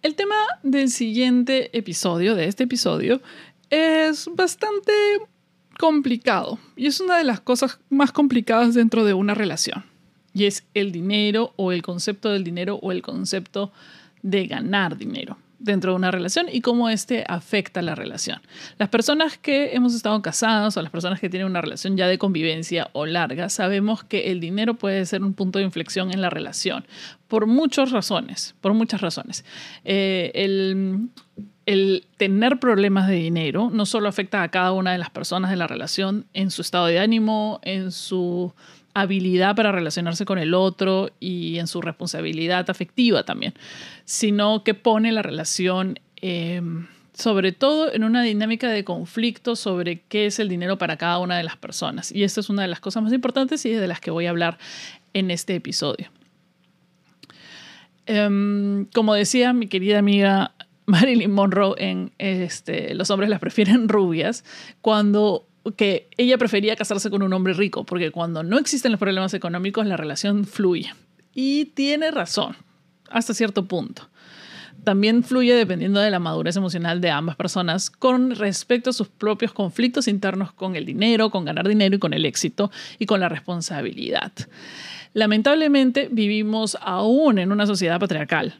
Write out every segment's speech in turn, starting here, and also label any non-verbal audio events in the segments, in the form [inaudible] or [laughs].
El tema del siguiente episodio, de este episodio, es bastante complicado y es una de las cosas más complicadas dentro de una relación. Y es el dinero o el concepto del dinero o el concepto de ganar dinero dentro de una relación y cómo este afecta la relación. Las personas que hemos estado casados o las personas que tienen una relación ya de convivencia o larga, sabemos que el dinero puede ser un punto de inflexión en la relación por muchas razones, por muchas razones. Eh, el, el tener problemas de dinero no solo afecta a cada una de las personas de la relación en su estado de ánimo, en su habilidad para relacionarse con el otro y en su responsabilidad afectiva también, sino que pone la relación em, sobre todo en una dinámica de conflicto sobre qué es el dinero para cada una de las personas. Y esta es una de las cosas más importantes y de las que voy a hablar en este episodio. Em, como decía mi querida amiga Marilyn Monroe en este, Los hombres las prefieren rubias, cuando que ella prefería casarse con un hombre rico, porque cuando no existen los problemas económicos, la relación fluye. Y tiene razón, hasta cierto punto. También fluye dependiendo de la madurez emocional de ambas personas con respecto a sus propios conflictos internos con el dinero, con ganar dinero y con el éxito y con la responsabilidad. Lamentablemente vivimos aún en una sociedad patriarcal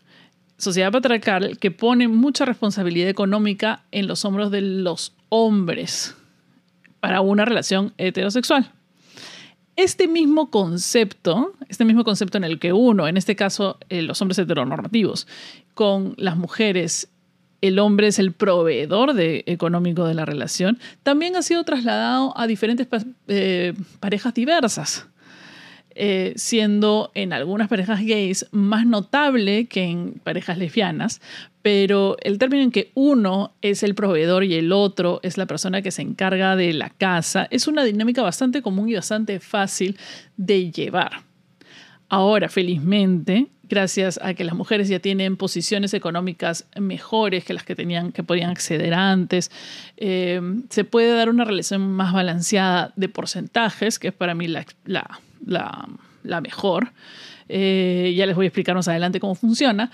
sociedad patriarcal que pone mucha responsabilidad económica en los hombros de los hombres para una relación heterosexual. Este mismo concepto, este mismo concepto en el que uno, en este caso eh, los hombres heteronormativos, con las mujeres, el hombre es el proveedor económico de la relación, también ha sido trasladado a diferentes eh, parejas diversas. Eh, siendo en algunas parejas gays más notable que en parejas lesbianas, pero el término en que uno es el proveedor y el otro es la persona que se encarga de la casa es una dinámica bastante común y bastante fácil de llevar. Ahora, felizmente, gracias a que las mujeres ya tienen posiciones económicas mejores que las que tenían, que podían acceder antes, eh, se puede dar una relación más balanceada de porcentajes, que es para mí la mejor. Eh, ya les voy a explicar más adelante cómo funciona.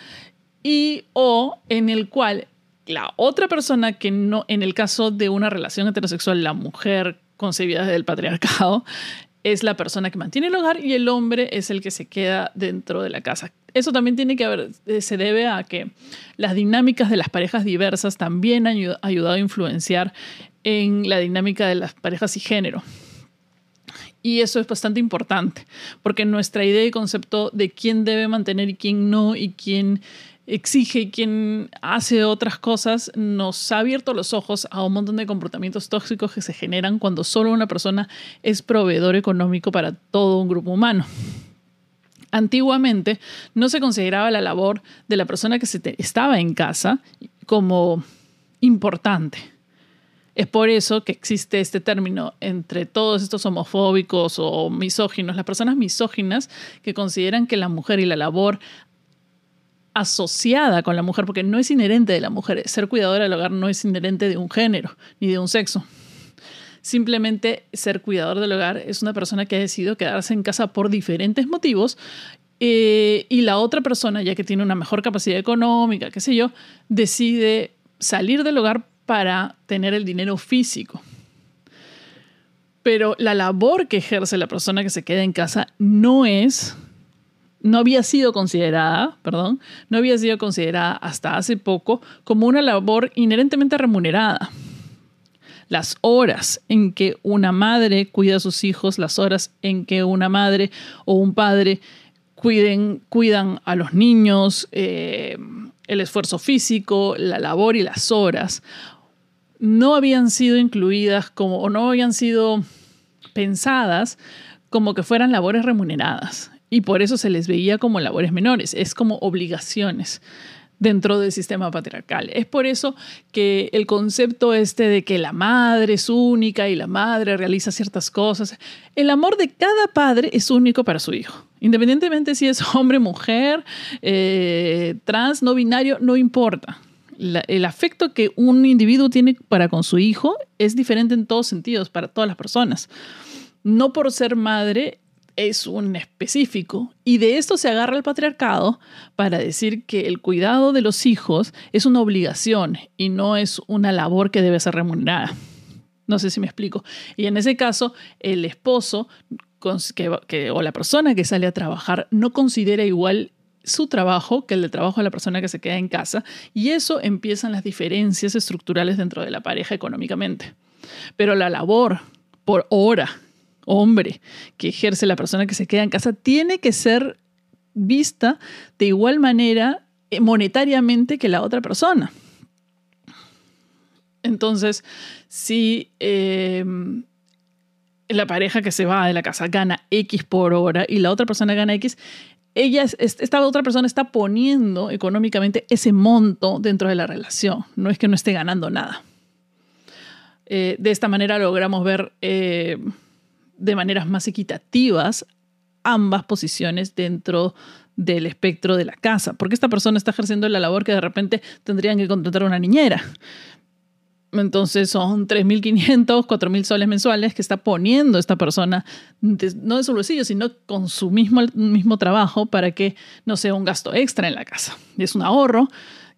Y o en el cual la otra persona que no, en el caso de una relación heterosexual, la mujer concebida desde el patriarcado, es la persona que mantiene el hogar y el hombre es el que se queda dentro de la casa. Eso también tiene que haber, eh, se debe a que las dinámicas de las parejas diversas también han ayudado a influenciar en la dinámica de las parejas y género. Y eso es bastante importante, porque nuestra idea y concepto de quién debe mantener y quién no, y quién exige y quién hace otras cosas, nos ha abierto los ojos a un montón de comportamientos tóxicos que se generan cuando solo una persona es proveedor económico para todo un grupo humano. Antiguamente no se consideraba la labor de la persona que se estaba en casa como importante es por eso que existe este término entre todos estos homofóbicos o misóginos, las personas misóginas que consideran que la mujer y la labor asociada con la mujer, porque no es inherente de la mujer, ser cuidadora del hogar no es inherente de un género ni de un sexo. Simplemente ser cuidador del hogar es una persona que ha decidido quedarse en casa por diferentes motivos eh, y la otra persona, ya que tiene una mejor capacidad económica, qué sé yo, decide salir del hogar para tener el dinero físico. Pero la labor que ejerce la persona que se queda en casa no es, no había sido considerada, perdón, no había sido considerada hasta hace poco como una labor inherentemente remunerada. Las horas en que una madre cuida a sus hijos, las horas en que una madre o un padre cuiden, cuidan a los niños, eh, el esfuerzo físico, la labor y las horas no habían sido incluidas como, o no habían sido pensadas como que fueran labores remuneradas. Y por eso se les veía como labores menores, es como obligaciones dentro del sistema patriarcal. Es por eso que el concepto este de que la madre es única y la madre realiza ciertas cosas, el amor de cada padre es único para su hijo. Independientemente si es hombre, mujer, eh, trans, no binario, no importa el afecto que un individuo tiene para con su hijo es diferente en todos sentidos para todas las personas. No por ser madre es un específico y de esto se agarra el patriarcado para decir que el cuidado de los hijos es una obligación y no es una labor que debe ser remunerada. No sé si me explico. Y en ese caso, el esposo o la persona que sale a trabajar no considera igual su trabajo que el de trabajo de la persona que se queda en casa y eso empiezan las diferencias estructurales dentro de la pareja económicamente. Pero la labor por hora, hombre, que ejerce la persona que se queda en casa tiene que ser vista de igual manera eh, monetariamente que la otra persona. Entonces, si em, la pareja que se va de la casa gana X por hora y la otra persona gana X, ella, esta otra persona está poniendo económicamente ese monto dentro de la relación. No es que no esté ganando nada. Eh, de esta manera logramos ver eh, de maneras más equitativas ambas posiciones dentro del espectro de la casa, porque esta persona está ejerciendo la labor que de repente tendrían que contratar una niñera. Entonces son 3.500, 4.000 soles mensuales que está poniendo esta persona, no de su bolsillo, sino con su mismo, mismo trabajo para que no sea un gasto extra en la casa. Es un ahorro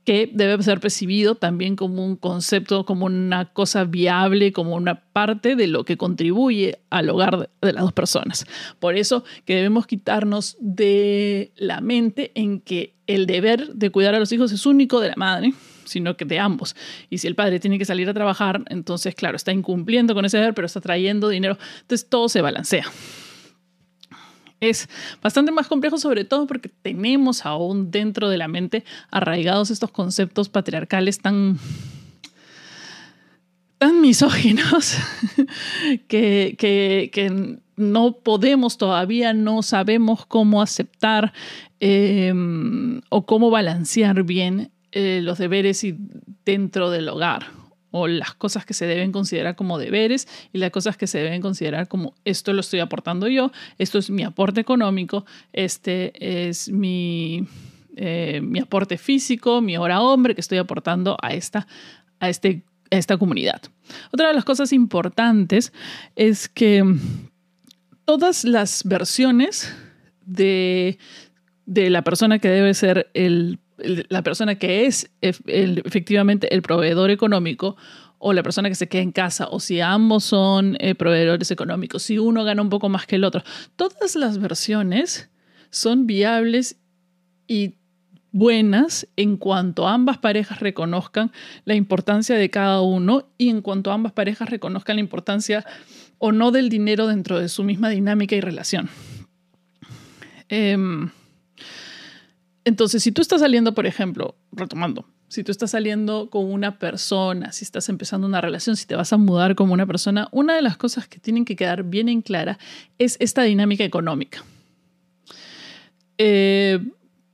que debe ser percibido también como un concepto, como una cosa viable, como una parte de lo que contribuye al hogar de las dos personas. Por eso que debemos quitarnos de la mente en que el deber de cuidar a los hijos es único de la madre, sino que de ambos. Y si el padre tiene que salir a trabajar, entonces, claro, está incumpliendo con ese deber, pero está trayendo dinero. Entonces, todo se balancea es bastante más complejo, sobre todo porque tenemos aún dentro de la mente arraigados estos conceptos patriarcales tan tan misóginos [laughs] que, que, no podemos todavía, no sabemos cómo aceptar em, o cómo balancear bien eh, los deberes y dentro del hogar o las cosas que se deben considerar como deberes y las cosas que se deben considerar como esto lo estoy aportando yo, esto es mi aporte económico, este es mi, eh, mi aporte físico, mi hora hombre que estoy aportando a esta, a, este, a esta comunidad. Otra de las cosas importantes es que todas las versiones de, de la persona que debe ser el la persona que es efectivamente el proveedor económico o la persona que se queda en casa o si ambos son eh, proveedores económicos, si uno gana un poco más que el otro. Todas las versiones son viables y buenas en cuanto ambas parejas reconozcan la importancia de cada uno y en cuanto ambas parejas reconozcan la importancia o no del dinero dentro de su misma dinámica y relación. Em, entonces, si tú estás saliendo, por ejemplo, retomando, si tú estás saliendo con una persona, si estás empezando una relación, si te vas a mudar como una persona, una de las cosas que tienen que quedar bien en clara es esta dinámica económica. Eh,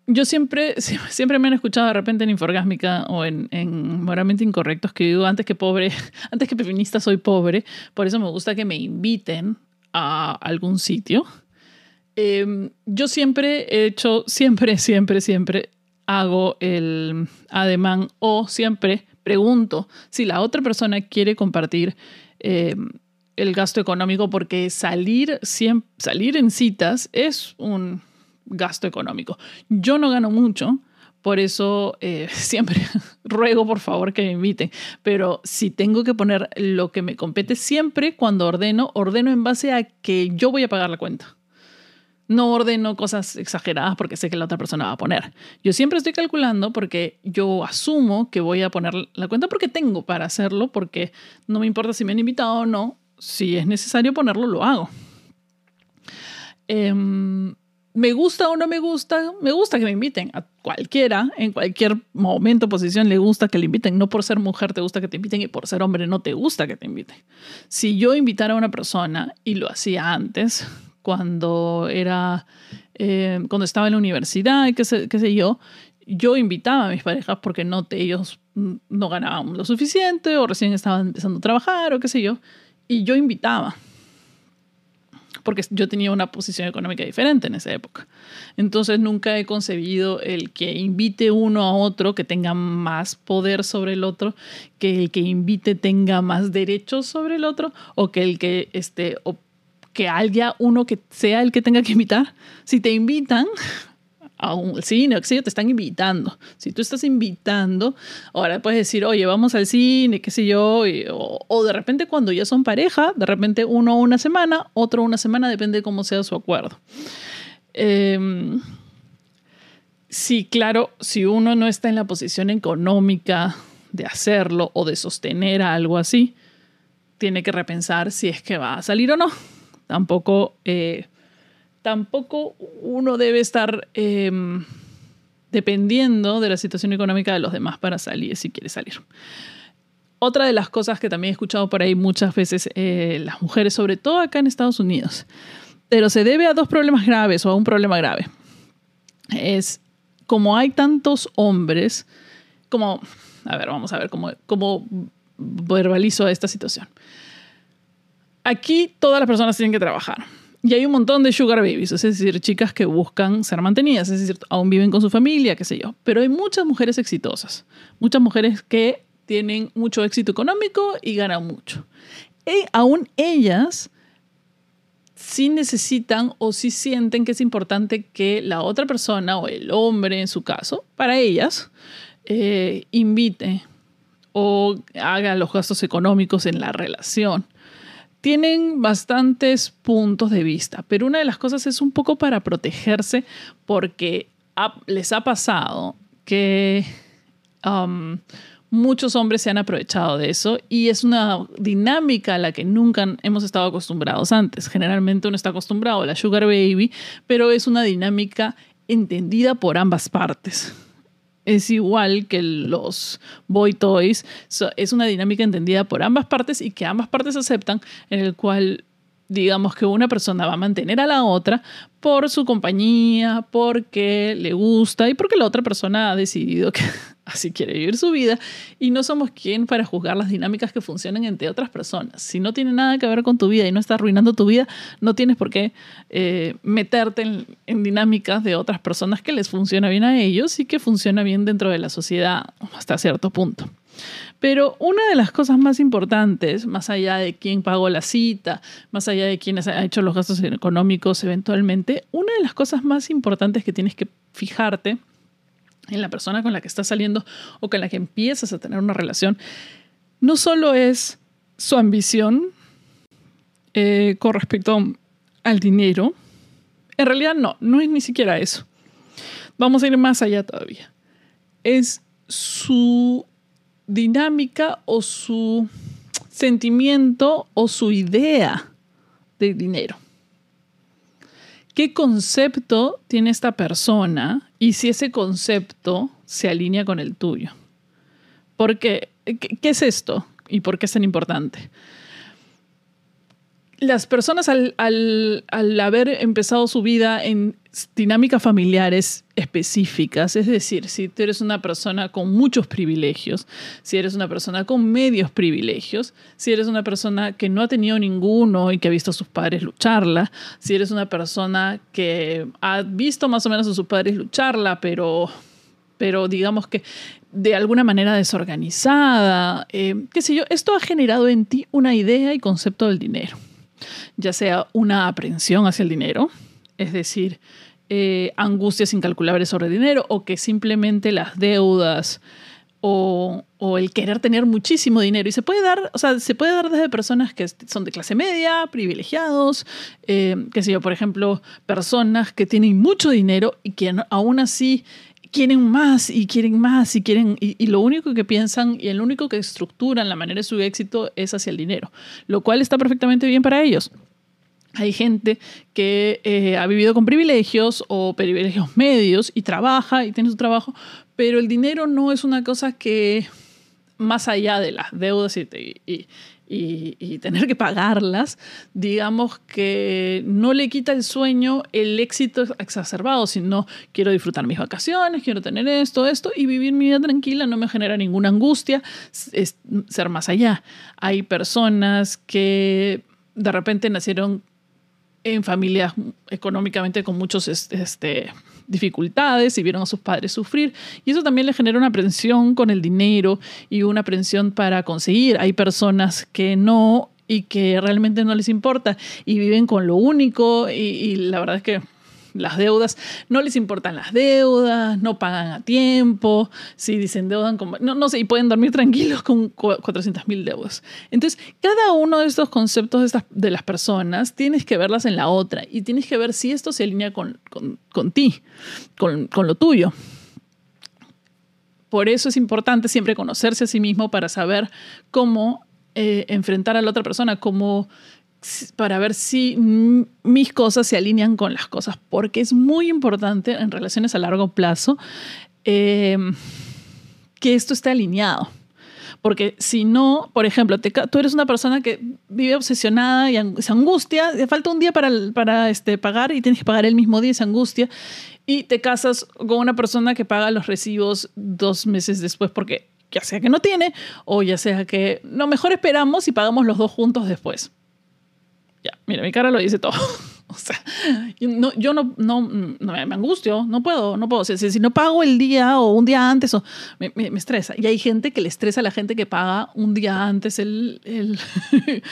yo siempre, [laughs] siempre me han escuchado de repente en Inforgásmica o en, en Moralmente Incorrectos que digo antes que pobre, [laughs] antes que feminista soy pobre, por eso me gusta que me inviten a algún sitio Em, yo siempre he hecho, siempre, siempre, siempre hago el ademán o siempre pregunto si la otra persona quiere compartir em, el gasto económico porque salir, salir en citas es un gasto económico. Yo no gano mucho, por eso eh, [laughs] siempre ruego por favor que me inviten. Pero si tengo que poner lo que me compete siempre cuando ordeno, ordeno en base a que yo voy a pagar la cuenta. No ordeno cosas exageradas porque sé que la otra persona va a poner. Yo siempre estoy calculando porque yo asumo que voy a poner la cuenta porque tengo para hacerlo, porque no me importa si me han invitado o no. Si es necesario ponerlo, lo hago. Em, me gusta o no me gusta, me gusta que me inviten. A cualquiera, en cualquier momento, posición, le gusta que le inviten. No por ser mujer te gusta que te inviten y por ser hombre no te gusta que te inviten. Si yo invitara a una persona y lo hacía antes, cuando era, eh, cuando estaba en la universidad qué sé, qué sé yo, yo invitaba a mis parejas porque no, ellos no ganaban lo suficiente o recién estaban empezando a trabajar o qué sé yo, y yo invitaba porque yo tenía una posición económica diferente en esa época. Entonces nunca he concebido el que invite uno a otro que tenga más poder sobre el otro, que el que invite tenga más derechos sobre el otro o que el que este, que haya uno que sea el que tenga que invitar. Si te invitan a un cine o yo, te están invitando. Si tú estás invitando, ahora puedes decir, oye, vamos al cine, qué sé yo, o, de repente cuando ya son pareja, de repente uno una semana, otro una semana, depende de cómo sea su acuerdo. Em, sí, claro, si uno no está en la posición económica de hacerlo o de sostener algo así, tiene que repensar si es que va a salir o no. Tampoco, eh, tampoco uno debe estar em, dependiendo de la situación económica de los demás para salir si quiere salir. Otra de las cosas que también he escuchado por ahí muchas veces eh, las mujeres, sobre todo acá en Estados Unidos, pero se debe a dos problemas graves o a un problema grave. Es como hay tantos hombres, como, a ver, vamos a ver cómo, cómo verbalizo esta situación. Aquí todas las personas tienen que trabajar. Y hay un montón de sugar babies, es decir, chicas que buscan ser mantenidas, es decir, aún viven con su familia, qué sé yo. Pero hay muchas mujeres exitosas, muchas mujeres que tienen mucho éxito económico y ganan mucho. Y aún ellas sí necesitan o sí sienten que es importante que la otra persona o el hombre en su caso, para ellas, eh, invite o haga los gastos económicos en la relación. Tienen bastantes puntos de vista, pero una de las cosas es un poco para protegerse porque les ha pasado que um, muchos hombres se han aprovechado de eso y es una dinámica a la que nunca hemos estado acostumbrados antes. Generalmente uno está acostumbrado a la sugar baby, pero es una dinámica entendida por ambas partes es igual que los boy toys. es una dinámica entendida por ambas partes y que ambas partes aceptan, en el cual digamos que una persona va a mantener a la otra por su compañía, porque le gusta y porque la otra persona ha decidido que [laughs] así quiere vivir su vida y no somos quien para juzgar las dinámicas que funcionan entre otras personas. Si no tiene nada que ver con tu vida y no está arruinando tu vida, no tienes por qué eh, meterte en, en, dinámicas de otras personas que les funciona bien a ellos y que funciona bien dentro de la sociedad hasta cierto punto. Pero una de las cosas más importantes, más allá de quién pagó la cita, más allá de quién ha hecho los gastos económicos eventualmente, una de las cosas más importantes que tienes que fijarte en la persona con la que estás saliendo o con la que empiezas a tener una relación, no solo es su ambición eh, con respecto al dinero, en realidad no, no es ni siquiera eso. Vamos a ir más allá todavía. Es su dinámica o su sentimiento o su idea de dinero. ¿Qué concepto tiene esta persona y si ese concepto se alinea con el tuyo? Porque, ¿qué, es esto y por qué es tan importante? Las personas al, al haber empezado su vida en dinámicas familiares específicas, es decir, si tú eres una persona con muchos privilegios, si eres una persona con medios privilegios, si eres una persona que no ha tenido ninguno y que ha visto a sus padres lucharla, si eres una persona que ha visto más o menos a sus padres lucharla, pero, pero digamos que de alguna manera desorganizada, eh, qué sé yo, esto ha generado en ti una idea y concepto del dinero, ya sea una aprensión hacia el dinero, es decir, eh, angustias incalculables sobre dinero o que simplemente las deudas o, el querer tener muchísimo dinero. Y se puede dar, o sea, se puede dar desde personas que son de clase media, privilegiados, eh, que sé yo, por ejemplo, personas que tienen mucho dinero y que aún así quieren más y quieren más y quieren y, lo único que piensan y el único que estructuran la manera de su éxito es hacia el dinero, lo cual está perfectamente bien para ellos. Hay gente que eh, ha vivido con privilegios o privilegios medios y trabaja y tiene su trabajo, pero el dinero no es una cosa que, más allá de las deudas y, y, tener que pagarlas, digamos que no le quita el sueño el éxito exacerbado, sino quiero disfrutar mis vacaciones, quiero tener esto, esto y vivir mi vida tranquila, no me genera ninguna angustia, es ser más allá. Hay personas que de repente nacieron en familias económicamente con muchas este, dificultades y vieron a sus padres sufrir. Y eso también le genera una aprensión con el dinero y una aprensión para conseguir. Hay personas que no y que realmente no les importa y viven con lo único y, la verdad es que las deudas, no les importan las deudas, no pagan a tiempo, si dicen deudan, no, no sé, y pueden dormir tranquilos con 400 mil deudas. Entonces, cada uno de estos conceptos de, estas, de, las personas tienes que verlas en la otra y tienes que ver si esto se alinea con, con, ti, con, con lo tuyo. Por eso es importante siempre conocerse a sí mismo para saber cómo eh, enfrentar a la otra persona, cómo para ver si mis cosas se alinean con las cosas, porque es muy importante en relaciones a largo plazo eh, que esto esté alineado. Porque si no, por ejemplo, tú eres una persona que vive obsesionada y se angustia, le falta un día para, para este, pagar y tienes que pagar el mismo día, se angustia y te casas con una persona que paga los recibos dos meses después porque ya sea que no tiene o ya sea que no, mejor esperamos y pagamos los dos juntos después. Mira, mi cara lo dice todo. [laughs] O sea, yo no, no, no, me angustio, no puedo, no puedo. Si, no pago el día o un día antes, o, me, me, estresa. Y hay gente que le estresa a la gente que paga un día antes el, el, [laughs]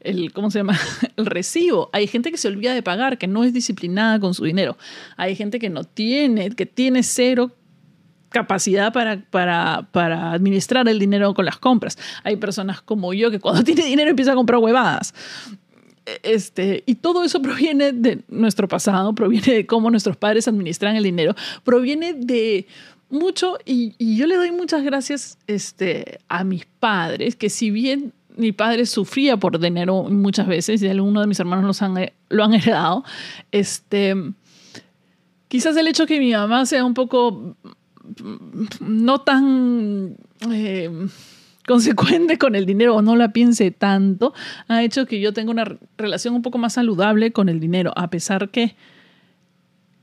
el, ¿cómo se llama? [laughs] El recibo. Hay gente que se olvida de pagar, que no es disciplinada con su dinero. Hay gente que no tiene, que tiene cero capacidad para, para, para, administrar el dinero con las compras. Hay personas como yo que cuando tiene dinero empieza a comprar huevadas. Este, y todo eso [laughs] proviene de nuestro pasado, proviene de cómo nuestros padres administran el dinero, proviene de mucho, y, yo le doy muchas gracias este, a mis padres, que si bien mi padre sufría por dinero muchas veces, y algunos de mis hermanos los han, lo han heredado, este, quizás el hecho que mi mamá sea un poco no tan... Eh, consecuente con el dinero o no la piense tanto, ha hecho que yo tenga una relación un poco más saludable con el dinero, a pesar que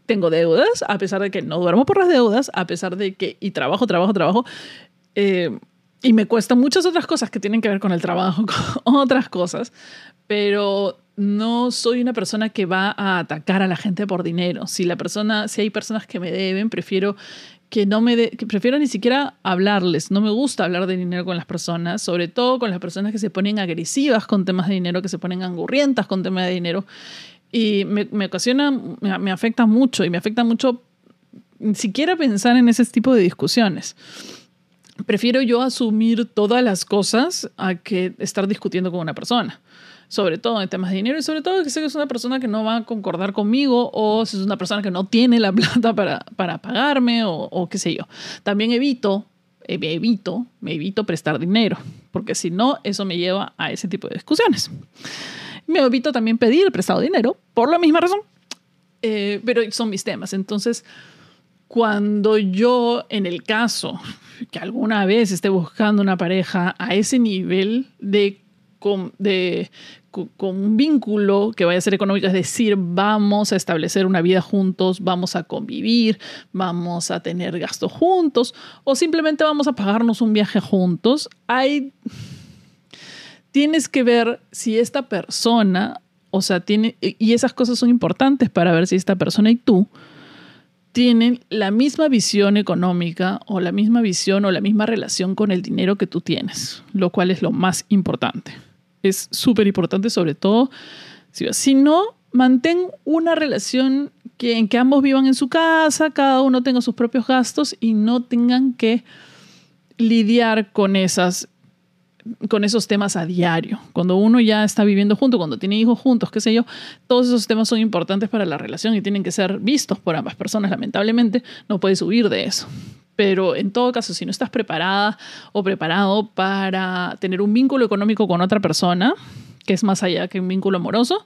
tengo deudas, a pesar de que no duermo por las deudas, a pesar de que, y trabajo, trabajo, trabajo, eh, y me cuestan muchas otras cosas que tienen que ver con el trabajo, [laughs] con otras cosas, pero no soy una persona que va a atacar a la gente por dinero. Si la persona, si hay personas que me deben, prefiero que no me que prefiero ni siquiera hablarles. No me gusta hablar de dinero con las personas, sobre todo con las personas que se ponen agresivas con temas de dinero, que se ponen angurrientas con temas de dinero. Y me, me ocasiona, me, me, afecta mucho y me afecta mucho ni siquiera pensar en ese tipo de discusiones. Prefiero yo asumir todas las cosas a que estar discutiendo con una persona sobre todo en temas de dinero y sobre todo que sé que es una persona que no va a concordar conmigo o si es una persona que no tiene la [laughs] plata para, para pagarme o, qué sé yo. También evito, eh, evito, me evito prestar dinero, porque si no, eso me lleva a ese tipo de discusiones. Me evito también pedir prestado dinero por la misma razón, eh, pero son mis temas. Entonces, cuando yo, en el caso que alguna vez esté buscando una pareja a ese nivel de de, con un vínculo que vaya a ser económico, es decir, vamos a establecer una vida juntos, vamos a convivir, vamos a tener gastos juntos o simplemente vamos a pagarnos un viaje juntos, hay tienes que ver si esta persona, o sea, tiene y esas cosas son importantes para ver si esta persona y tú tienen la misma visión económica o la misma visión o la misma relación con el dinero que tú tienes, lo cual es lo más importante es súper importante, sobre todo si, no, mantén una relación que, en que ambos vivan en su casa, cada uno tenga sus propios gastos y no tengan que lidiar con esas con esos temas a diario. Cuando uno ya está viviendo junto, cuando tiene hijos juntos, qué sé yo, todos esos temas son importantes para la relación y tienen que ser vistos por ambas personas. Lamentablemente, no puedes huir de eso. Pero en todo caso, si no estás preparada o preparado para tener un vínculo económico con otra persona, que es más allá que un vínculo amoroso,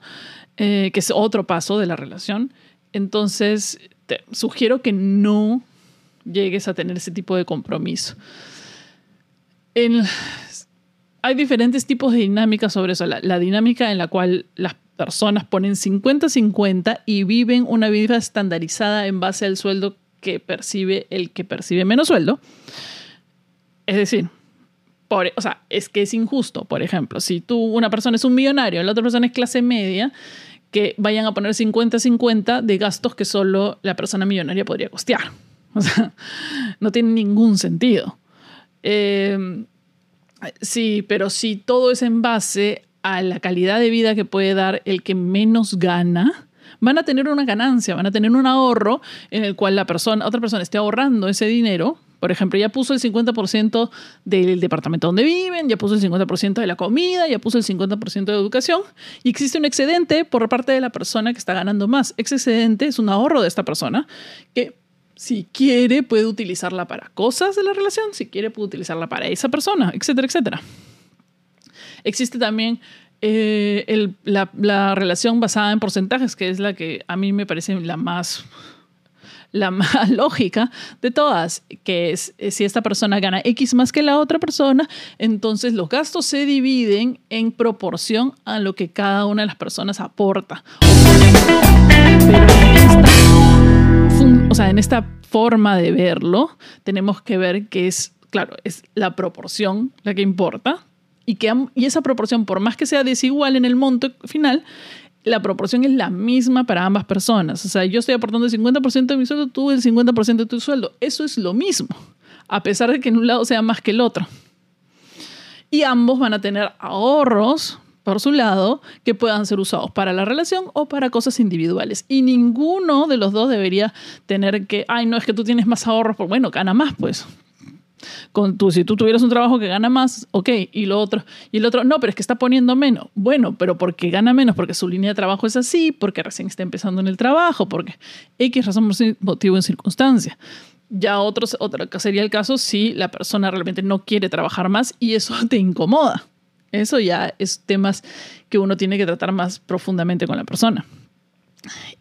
eh, que es otro paso de la relación, entonces te sugiero que no llegues a tener ese tipo de compromiso. hay diferentes tipos de dinámicas sobre eso. La, la dinámica en la cual las personas ponen 50-50 y viven una vida estandarizada en base al sueldo que percibe el que percibe menos sueldo. Es decir, por, o sea, es que es injusto, por ejemplo, si tú, una persona es un millonario, la otra persona es clase media, que vayan a poner 50-50 de gastos que solo la persona millonaria podría costear. [laughs] No tiene ningún sentido. Em, sí, pero si todo es en base a la calidad de vida que puede dar el que menos gana, van a tener una ganancia, van a tener un ahorro en el cual la persona, otra persona esté ahorrando ese dinero. Por ejemplo, ya puso el 50% del departamento donde viven, ya puso el 50% de la comida, ya puso el 50% de educación y existe un excedente por parte de la persona que está ganando más. Ese excedente es un ahorro de esta persona que si quiere puede utilizarla para cosas de la relación, si quiere puede utilizarla para esa persona, etcétera, etcétera. Existe también eh, la, relación basada en porcentajes, que es la que a mí me parece la más, la [laughs] más lógica de todas, que es eh, si esta persona gana X más que la otra persona, entonces los gastos se dividen en proporción a lo que cada una de las personas aporta. O sea, en esta forma de verlo, tenemos que ver que es, claro, es la proporción la que importa, y, que, y esa proporción, por más que sea desigual en el monto final, la proporción es la misma para ambas personas. O sea, yo estoy aportando el 50% de mi sueldo, tú el 50% de tu sueldo. Eso es lo mismo, a pesar de que en un lado sea más que el otro. Y ambos van a tener ahorros por su lado que puedan ser usados para la relación o para cosas individuales. Y ninguno de los dos debería tener que, ay, no, es que tú tienes más ahorros, pues bueno, gana más, pues con tú, si tú tuvieras un trabajo que gana más, ok, y lo otro, y el otro, no, pero es que está poniendo menos. Bueno, pero porque gana menos, porque su línea de trabajo es así, porque recién está empezando en el trabajo, porque X razón, motivo en circunstancia. Ya otros, otra sería el caso si la persona realmente no quiere trabajar más y eso [laughs] te incomoda. Eso ya es temas que uno tiene que tratar más profundamente con la persona.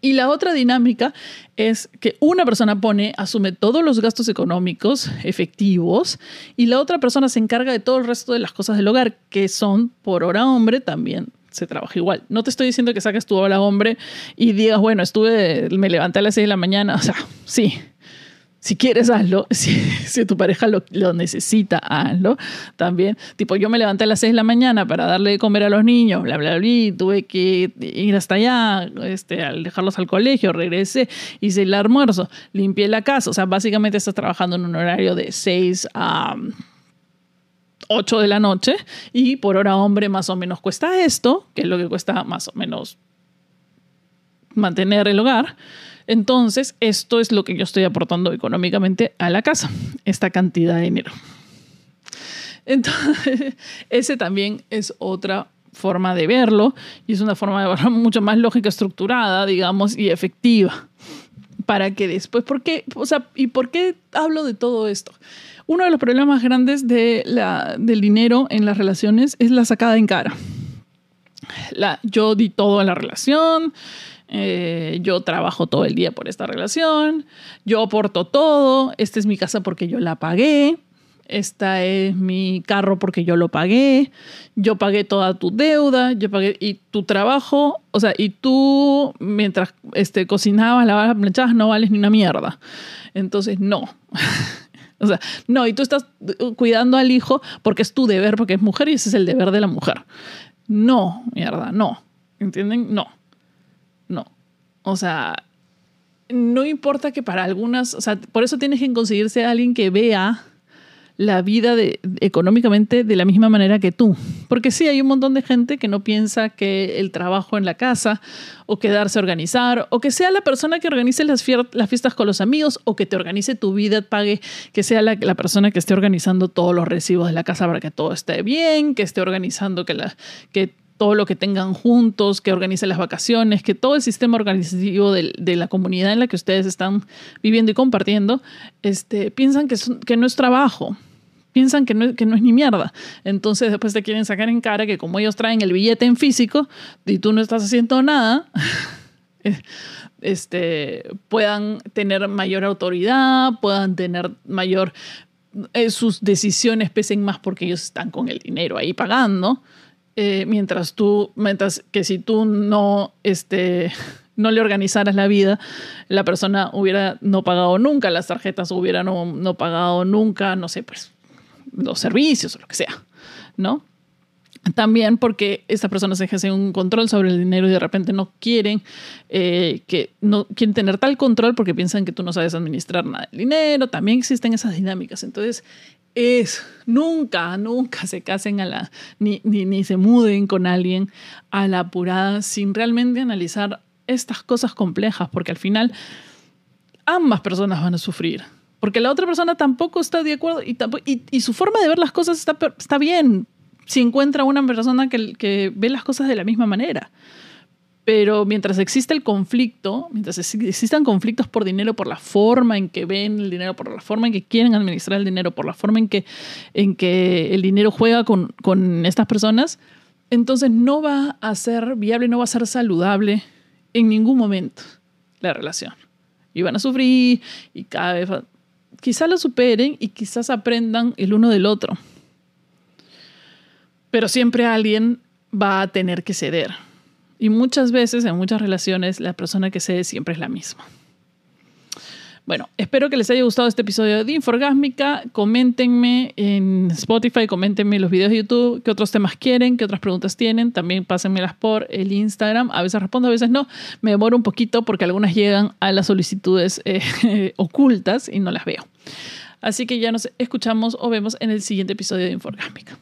Y la otra dinámica es que una persona pone, asume todos los gastos económicos efectivos y la otra persona se encarga de todo el resto de las cosas del hogar, que son por hora hombre también se trabaja igual. No te estoy diciendo que saques tu hora hombre y digas, bueno, estuve, me levanté a las 6 de la mañana, o sea, sí, si quieres, hazlo. [laughs] Si, tu pareja lo, necesita, hazlo también. Tipo, yo me levanté a las 6 de la mañana para darle de comer a los niños, bla, bla, bla, tuve que ir hasta allá, este, al dejarlos al colegio, regresé, hice el almuerzo, limpié la casa. O sea, básicamente estás trabajando en un horario de 6 a... 8 de la noche y por hora hombre más o menos cuesta esto, que es lo que cuesta más o menos mantener el hogar. Entonces, esto es lo que yo estoy aportando económicamente a la casa, esta cantidad de dinero. Entonces, [laughs] ese también es otra forma de verlo y es una forma de verlo mucho más lógica, estructurada, digamos, y efectiva. Para que después, ¿por qué? O sea, ¿y por qué hablo de todo esto? Uno de los problemas grandes de la, del dinero en las relaciones es la sacada en cara. Yo di todo en la relación, eh, yo trabajo todo el día por esta relación, yo aporto todo, esta es mi casa porque yo la pagué, esta es mi carro porque yo lo pagué, yo pagué toda tu deuda, yo pagué y tu trabajo, o sea, y tú mientras este, cocinabas, lavabas, planchabas, no vales ni una mierda. Entonces, no. [laughs] o sea, no, y tú estás cuidando al hijo porque es tu deber, porque es mujer y ese es el deber de la mujer. No, mierda, no. ¿Entienden? No. No. O sea, no importa que para algunas, o sea, por eso tienes que conseguirse a alguien que vea la vida de, económicamente de la misma manera que tú. Porque sí, hay un montón de gente que no piensa que el trabajo en la casa o quedarse a organizar o que sea la persona que organice las, fiestas con los amigos o que te organice tu vida, pague, que sea la, la, persona que esté organizando todos los recibos de la casa para que todo esté bien, que esté organizando que, la, que todo lo que tengan juntos, que organice las vacaciones, que todo el sistema organizativo de, de, la comunidad en la que ustedes están viviendo y compartiendo, este, piensan que, que no es trabajo, piensan que no, que no es ni mierda. Entonces después te quieren sacar en cara que como ellos traen el billete en físico y tú no estás haciendo nada, [laughs] este, puedan tener mayor autoridad, puedan tener mayor... Eh, sus decisiones pesen más porque ellos están con el dinero ahí pagando. Eh, mientras tú, mientras que si tú no, este, [laughs] no le organizaras la vida, la persona hubiera no pagado nunca, las tarjetas hubieran no, no pagado nunca, no sé, pues los servicios o lo que sea, ¿no? También porque estas personas ejercen un control sobre el dinero y de repente no quieren eh, que no quieren tener tal control porque piensan que tú no sabes administrar nada del dinero. También existen esas dinámicas. Entonces, es nunca, nunca se casen a la, ni, ni, ni se muden con alguien a la apurada sin realmente analizar estas cosas complejas, porque al final ambas personas van a sufrir. Porque la otra persona tampoco está de acuerdo y, y, su forma de ver las cosas está, está bien si encuentra una persona que, que ve las cosas de la misma manera. Pero mientras existe el conflicto, mientras existan conflictos por dinero, por la forma en que ven el dinero, por la forma en que quieren administrar el dinero, por la forma en que, en que el dinero juega con, con estas personas, entonces no va a ser viable, no va a ser saludable en ningún momento la relación. Y van a sufrir y cada vez quizás lo superen y quizás aprendan el uno del otro. Pero siempre alguien va a tener que ceder. Y muchas veces, en muchas relaciones, la persona que cede siempre es la misma. Bueno, espero que les haya gustado este episodio de Inforgásmica. Coméntenme en Spotify, coméntenme los videos de YouTube, qué otros temas quieren, qué otras preguntas tienen. También pásenmelas por el Instagram. A veces respondo, a veces no. Me demoro un poquito porque algunas llegan a las solicitudes eh, [laughs] ocultas y no las veo. Así que ya nos escuchamos o vemos en el siguiente episodio de Inforgásmica.